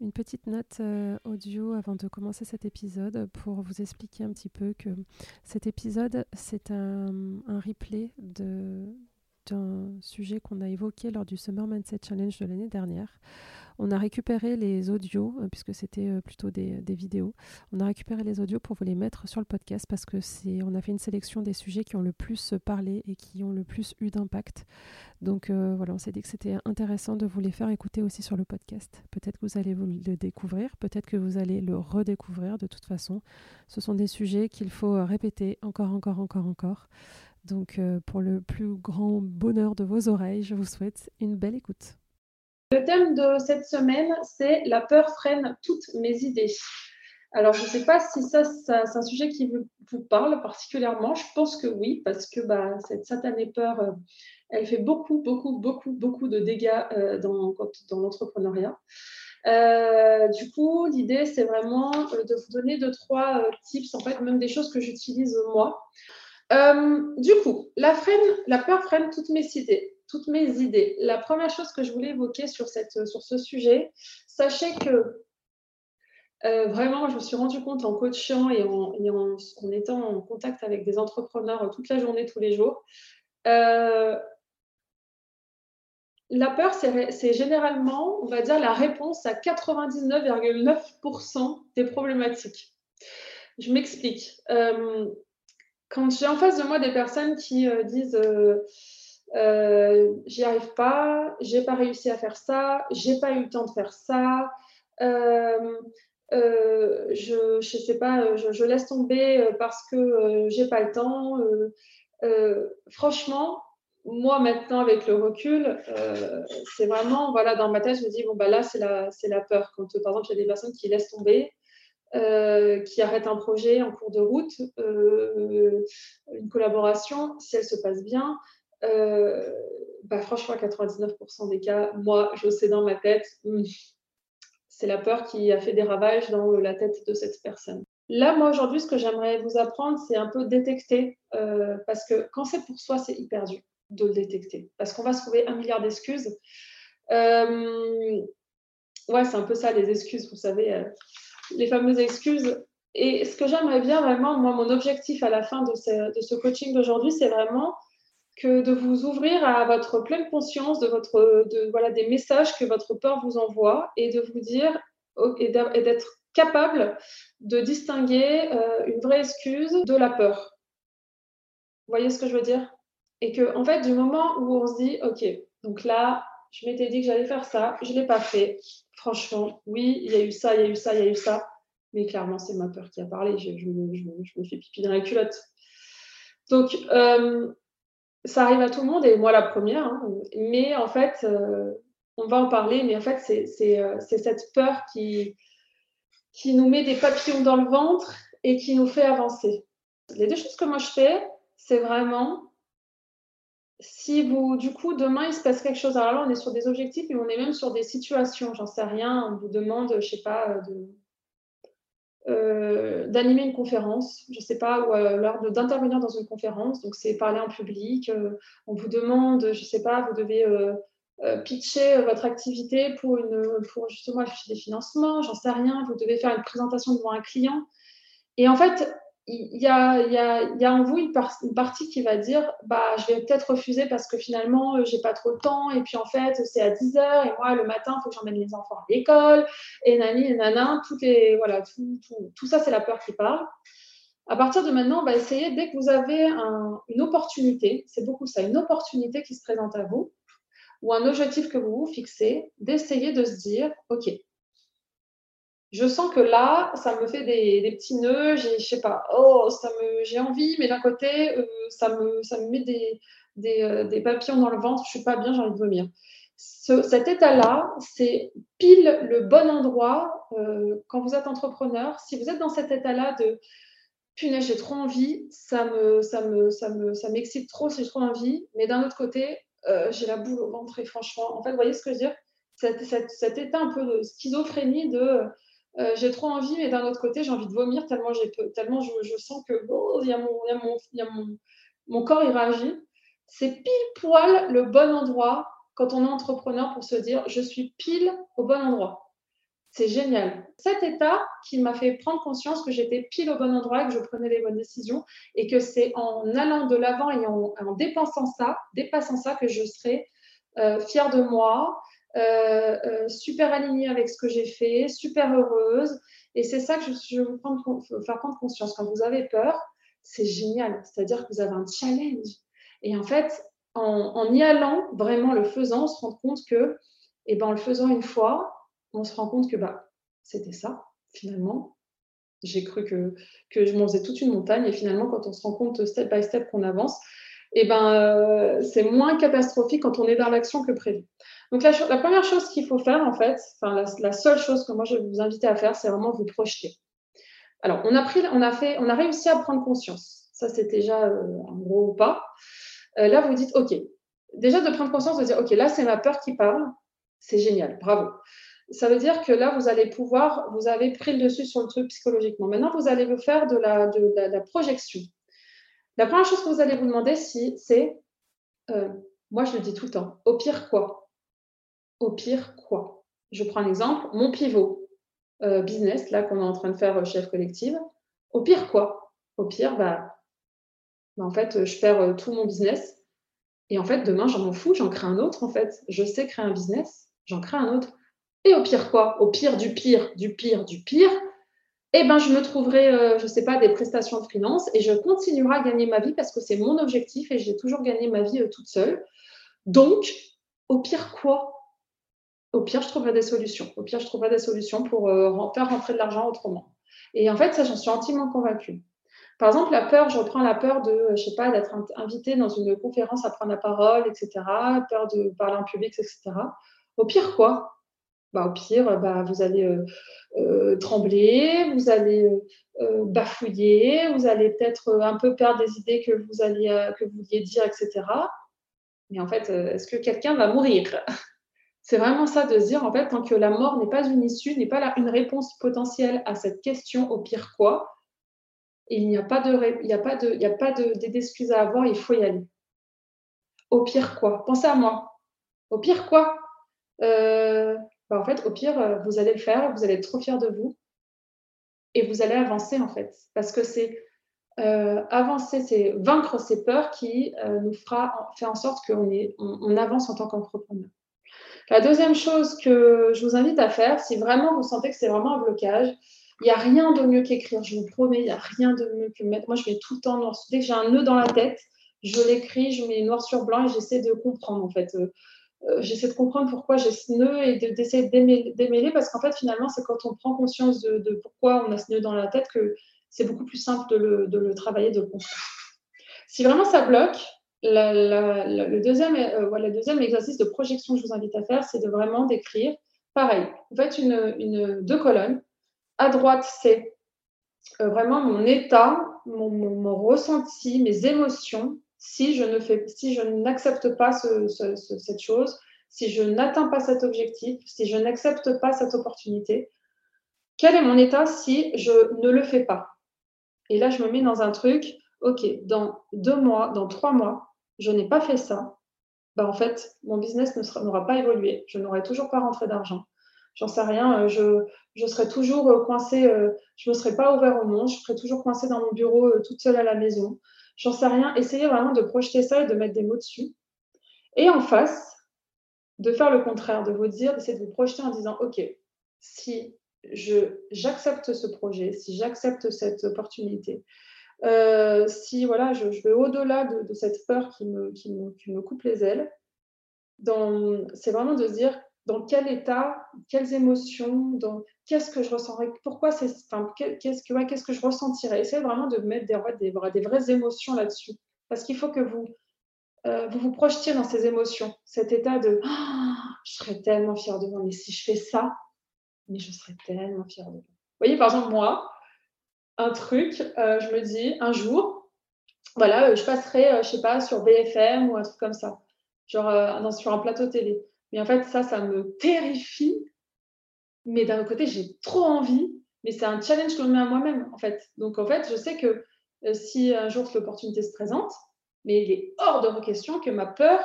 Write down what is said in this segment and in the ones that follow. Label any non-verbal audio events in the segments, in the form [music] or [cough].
Une petite note euh, audio avant de commencer cet épisode pour vous expliquer un petit peu que cet épisode, c'est un, replay d'un sujet qu'on a évoqué lors du Summer Mindset Challenge de l'année dernière. On a récupéré les audios, euh, puisque c'était euh, plutôt des, vidéos. On a récupéré les audios pour vous les mettre sur le podcast parce que c'est, on a fait une sélection des sujets qui ont le plus parlé et qui ont le plus eu d'impact. Donc euh, voilà, on s'est dit que c'était intéressant de vous les faire écouter aussi sur le podcast. Peut-être que vous allez vous le découvrir, peut-être que vous allez le redécouvrir. De toute façon, ce sont des sujets qu'il faut répéter encore, encore, encore, encore. Donc pour le plus grand bonheur de vos oreilles, je vous souhaite une belle écoute. Le thème de cette semaine, c'est la peur freine toutes mes idées. Alors, je ne sais pas si ça, c'est un sujet qui vous, parle particulièrement. Je pense que oui, parce que bah, cette satanée peur, euh, elle fait beaucoup, beaucoup, beaucoup, beaucoup de dégâts euh, dans, l'entrepreneuriat. Euh, du coup, l'idée, c'est vraiment de vous donner deux, trois tips, en fait, même des choses que j'utilise moi. Du coup, la, peur freine toutes mes idées toutes mes idées. La première chose que je voulais évoquer sur, ce sujet, sachez que euh, vraiment, je me suis rendu compte en coachant et en, étant en contact avec des entrepreneurs toute la journée, tous les jours. Euh, la peur, c'est généralement, on va dire, la réponse à 99,9% des problématiques. Je m'explique. Euh, quand j'ai en face de moi des personnes qui disent euh, j'y arrive pas, j'ai pas réussi à faire ça, j'ai pas eu le temps de faire ça, euh, euh, je, je sais pas, je, laisse tomber parce que j'ai pas le temps. franchement, moi maintenant avec le recul, c'est vraiment, voilà, dans ma tête, je me dis, bon, bah là, c'est la, c'est la peur. Quand par exemple, il y a des personnes qui laissent tomber, qui arrêtent un projet en cours de route, une collaboration, si elle se passe bien, euh, bah, franchement, 99% des cas, moi, je sais dans ma tête, hmm, c'est la peur qui a fait des ravages dans la tête de cette personne. Là, moi, aujourd'hui, ce que j'aimerais vous apprendre, c'est un peu détecter, euh, parce que quand c'est pour soi, c'est hyper dur de le détecter, parce qu'on va se trouver un milliard d'excuses. Euh, ouais, c'est un peu ça, les excuses, vous savez, les fameuses excuses. Et ce que j'aimerais bien vraiment, moi, mon objectif à la fin de ce, coaching d'aujourd'hui, c'est vraiment que de vous ouvrir à votre pleine conscience de votre, voilà, des messages que votre peur vous envoie et de vous dire et d'être capable de distinguer euh, une vraie excuse de la peur. Vous voyez ce que je veux dire? Et que, en fait, du moment où on se dit, OK, donc là, je m'étais dit que j'allais faire ça, je ne l'ai pas fait. Franchement, oui, il y a eu ça, il y a eu ça, il y a eu ça. Mais clairement, c'est ma peur qui a parlé. Je, me fais pipi dans la culotte. Donc, euh, ça arrive à tout le monde et moi la première. Hein. mais en fait, euh, on va en parler, mais en fait, c'est euh, cette peur qui, qui nous met des papillons dans le ventre et qui nous fait avancer. Les deux choses que moi je fais, c'est vraiment si vous, du coup, demain il se passe quelque chose. Alors là, on est sur des objectifs, mais on est même sur des situations. J'en sais rien. On vous demande, je sais pas, euh, d'animer une conférence, je sais pas, ou euh, lors d'intervenir dans une conférence. Donc, c'est parler en public. Euh, on vous demande, je sais pas, vous devez pitcher votre activité pour, une, pour justement afficher des financements, j'en sais rien. Vous devez faire une présentation devant un client. Et en fait, il y a, en vous une, partie qui va dire bah, je vais peut-être refuser parce que finalement, euh, j'ai pas trop de temps. Et puis en fait, c'est à 10 heures. Et moi, le matin, il faut que j'emmène les enfants à l'école. Et nani et nana. Tout, ça, c'est la peur qui parle. À partir de maintenant, on va essayer, dès que vous avez un, une opportunité, c'est beaucoup ça, une opportunité qui se présente à vous, ou un objectif que vous vous fixez, d'essayer de se dire OK, je sens que là, ça me fait des, petits nœuds, je sais pas, oh, ça me, j'ai envie, mais d'un côté, euh, ça, me, ça me met des, euh, des, papillons dans le ventre, je suis pas bien, j'ai envie de vomir. cet état-là, c'est pile le bon endroit euh, quand vous êtes entrepreneur. Si vous êtes dans cet état-là de punaise, j'ai trop envie, ça me, ça me, ça me, ça m'excite trop, j'ai trop envie, mais d'un autre côté, j'ai la boule au ventre et franchement, en fait, vous voyez ce que je veux dire? Cet, état un peu de schizophrénie de euh, j'ai trop envie, mais d'un autre côté, j'ai envie de vomir tellement, tellement je, sens que mon, mon corps il réagit. C'est pile poil le bon endroit quand on est entrepreneur pour se dire je suis pile au bon endroit. C'est génial. Cet état qui m'a fait prendre conscience que j'étais pile au bon endroit, que je prenais les bonnes décisions et que c'est en allant de l'avant et en, en, dépensant ça, dépassant ça, que je serai euh, fière de moi, euh, euh, super alignée avec ce que j'ai fait, super heureuse. Et c'est ça que je, veux faire prendre conscience. Quand vous avez peur, c'est génial. C'est-à-dire que vous avez un challenge. Et en fait, en, y allant, vraiment le faisant, on se rend compte que, eh ben, en le faisant une fois, on se rend compte que bah, c'était ça, finalement. J'ai cru que, que je m'en faisais toute une montagne. Et finalement, quand on se rend compte step by step qu'on avance, eh ben, euh, c'est moins catastrophique quand on est dans l'action que prévu. Donc la, première chose qu'il faut faire, en fait, enfin la, seule chose que moi je vais vous inviter à faire, c'est vraiment vous projeter. Alors, on a, pris, on, a fait, on a réussi à prendre conscience. Ça, c'est déjà euh, un gros pas. Euh, là, vous dites, OK, déjà de prendre conscience, de dire, OK, là, c'est ma peur qui parle. C'est génial, bravo. Ça veut dire que là, vous allez pouvoir, vous avez pris le dessus sur le truc psychologiquement. Maintenant, vous allez vous faire de la, de, la projection. La première chose que vous allez vous demander, si, c'est, euh, moi je le dis tout le temps, au pire quoi? Au pire, quoi? Je prends un exemple, mon pivot euh, business, là, qu'on est en train de faire euh, chef collective. Au pire, quoi? Au pire, bah, bah en fait, je perds tout mon business. Et en fait, demain, j'en m'en fous, j'en crée un autre, en fait. Je sais créer un business, j'en crée un autre. Et au pire, quoi? Au pire du pire, du pire, du pire, eh ben, je me trouverai, je ne sais pas, des prestations de freelance et je continuerai à gagner ma vie parce que c'est mon objectif et j'ai toujours gagné ma vie toute seule. Donc, au pire, quoi? Au pire, je trouverai des solutions. Au pire, je trouverai des solutions pour euh, faire rentrer de l'argent autrement. Et en fait, ça, j'en suis intimement convaincue. Par exemple, la peur, je reprends la peur de, je sais pas, d'être invité dans une conférence à prendre la parole, etc. Peur de parler en public, etc. Au pire, quoi? Bah, Au pire, bah, vous allez euh, euh, trembler, vous allez bafouiller, vous allez peut-être un peu perdre des idées que vous, alliez, que vous vouliez dire, etc. Mais en fait, est-ce que quelqu'un va mourir? [laughs] C'est vraiment ça de se dire, en fait, tant que la mort n'est pas une issue, n'est pas une réponse potentielle à cette question, au pire quoi, il n'y a pas de, il n'y a pas de, il a pas d'excuses à avoir, il faut y aller. Au pire quoi Pensez à moi. Au pire quoi? Euh, bah, En fait, au pire, euh, vous allez le faire, vous allez être trop fier de vous et vous allez avancer en fait. Parce que c'est euh, avancer, c'est vaincre ces peurs qui nous fera faire en sorte qu'on on avance en tant qu'entrepreneur. La deuxième chose que je vous invite à faire, si vraiment vous sentez que c'est vraiment un blocage, il n'y a rien de mieux qu'écrire. Je vous promets, il n'y a rien de mieux que mettre. Moi, je mets tout le temps noir. Dès que j'ai un nœud dans la tête, je l'écris, je mets noir sur blanc et j'essaie de comprendre en fait. Euh, euh, j'essaie de comprendre pourquoi j'ai ce nœud et d'essayer de, démêler, parce qu'en fait, finalement, c'est quand on prend conscience de, pourquoi on a ce nœud dans la tête que c'est beaucoup plus simple de le, le travailler, de le comprendre. Si vraiment ça bloque, le, deuxième, euh, deuxième exercice de projection que je vous invite à faire, c'est de vraiment décrire, pareil, vous faites une deux colonnes. À droite, c'est euh, vraiment mon état, mon, ressenti, mes émotions, si je ne fais, si je n'accepte pas cette chose, si je n'atteins pas cet objectif, si je n'accepte pas cette opportunité, quel est mon état si je ne le fais pas? Et là, je me mets dans un truc, ok, dans deux mois, dans trois mois, je n'ai pas fait ça, bah en fait, mon business n'aura pas évolué. Je n'aurai toujours pas rentré d'argent. J'en sais rien. Euh, je, je serais toujours euh, coincée, je ne me serais pas ouvert au monde, je serais toujours coincée dans mon bureau toute seule à la maison. J'en sais rien. Essayez vraiment de projeter ça et de mettre des mots dessus. Et en face, de faire le contraire, de vous dire, d'essayer de vous projeter en disant, OK, si j'accepte ce projet, si j'accepte cette opportunité, euh, si voilà, je, vais au-delà de, cette peur qui me, qui me, coupe les ailes, c'est vraiment de se dire dans quel état, quelles émotions, qu'est-ce que je ressentirais, pourquoi c'est, enfin, qu'est-ce que, qu'est-ce que je ressentirais. Essayez vraiment de mettre des, des, vraies émotions là-dessus, parce qu'il faut que vous, euh, vous projetiez dans ces émotions, cet état de oh, je serais tellement fière de moi, mais si je fais ça, mais je serais tellement fière de moi. Vous voyez, par exemple, moi, un truc, euh, je me dis un jour, voilà, euh, je passerai, je sais pas, sur BFM ou un truc comme ça, genre sur un plateau télé. Mais en fait, ça, ça me terrifie. Mais d'un autre côté, j'ai trop envie. Mais c'est un challenge que je mets à moi-même, en fait. Donc, en fait, je sais que si un jour l'opportunité se présente, mais il est hors de question que ma peur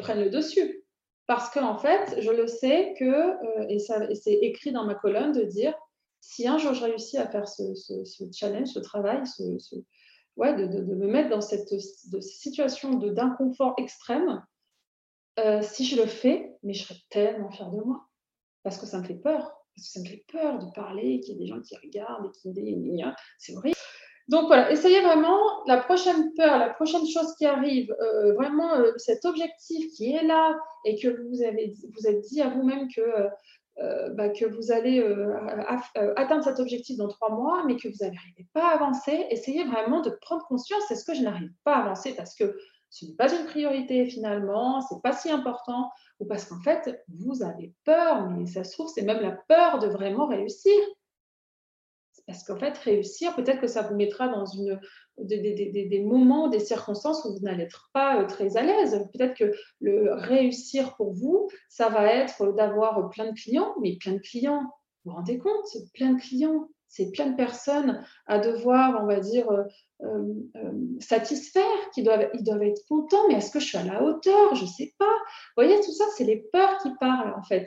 prenne le dessus. Parce qu'en fait, je le sais que, et, et c'est écrit dans ma colonne de dire, si un jour je réussis à faire ce, challenge, ce travail, ouais, de, me mettre dans cette situation d'inconfort extrême, euh, si je le fais, mais je serais tellement fière de moi. Parce que ça me fait peur. Parce que ça me fait peur de parler, qu'il y ait des gens qui regardent et qui disent c'est horrible. Donc voilà, essayez vraiment la prochaine peur, la prochaine chose qui arrive, euh, vraiment euh, cet objectif qui est là et que vous avez vous êtes dit à vous-même que bah, que vous allez atteindre cet objectif dans trois mois, mais que vous n'arrivez pas à avancer, essayez vraiment de prendre conscience, est-ce que je n'arrive pas à avancer? Parce que ce n'est pas une priorité finalement, c'est pas si important, ou parce qu'en fait, vous avez peur, mais ça se trouve, c'est même la peur de vraiment réussir. Parce qu'en fait, réussir, peut-être que ça vous mettra dans une, des, moments, des circonstances où vous n'allez pas euh, très à l'aise. Peut-être que le réussir pour vous, ça va être d'avoir plein de clients, mais plein de clients, vous vous rendez compte, plein de clients, c'est plein de personnes à devoir, on va dire, euh, euh, satisfaire, qui doivent, ils doivent être contents, mais est-ce que je suis à la hauteur? Je ne sais pas. Vous voyez, tout ça, c'est les peurs qui parlent, en fait.